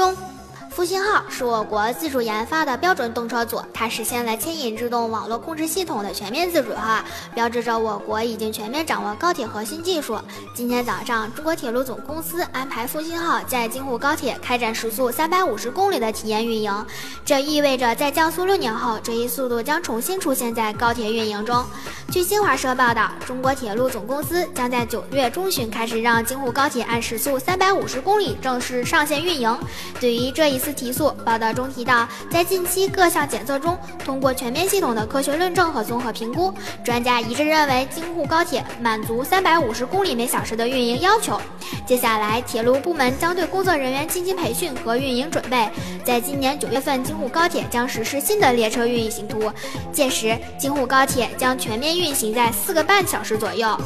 中复兴号是我国自主研发的标准动车组，它实现了牵引制动网络控制系统的全面自主化，标志着我国已经全面掌握高铁核心技术。今天早上，中国铁路总公司安排复兴号在京沪高铁开展时速三百五十公里的体验运营，这意味着在降速六年后，这一速度将重新出现在高铁运营中。据新华社报道，中国铁路总公司将在九月中旬开始让京沪高铁按时速三百五十公里正式上线运营。对于这一次提速，报道中提到，在近期各项检测中，通过全面系统的科学论证和综合评估，专家一致认为京沪高铁满足三百五十公里每小时的运营要求。接下来，铁路部门将对工作人员进行培训和运营准备。在今年九月份，京沪高铁将实施新的列车运行图，届时京沪高铁将全面运行在四个半小时左右。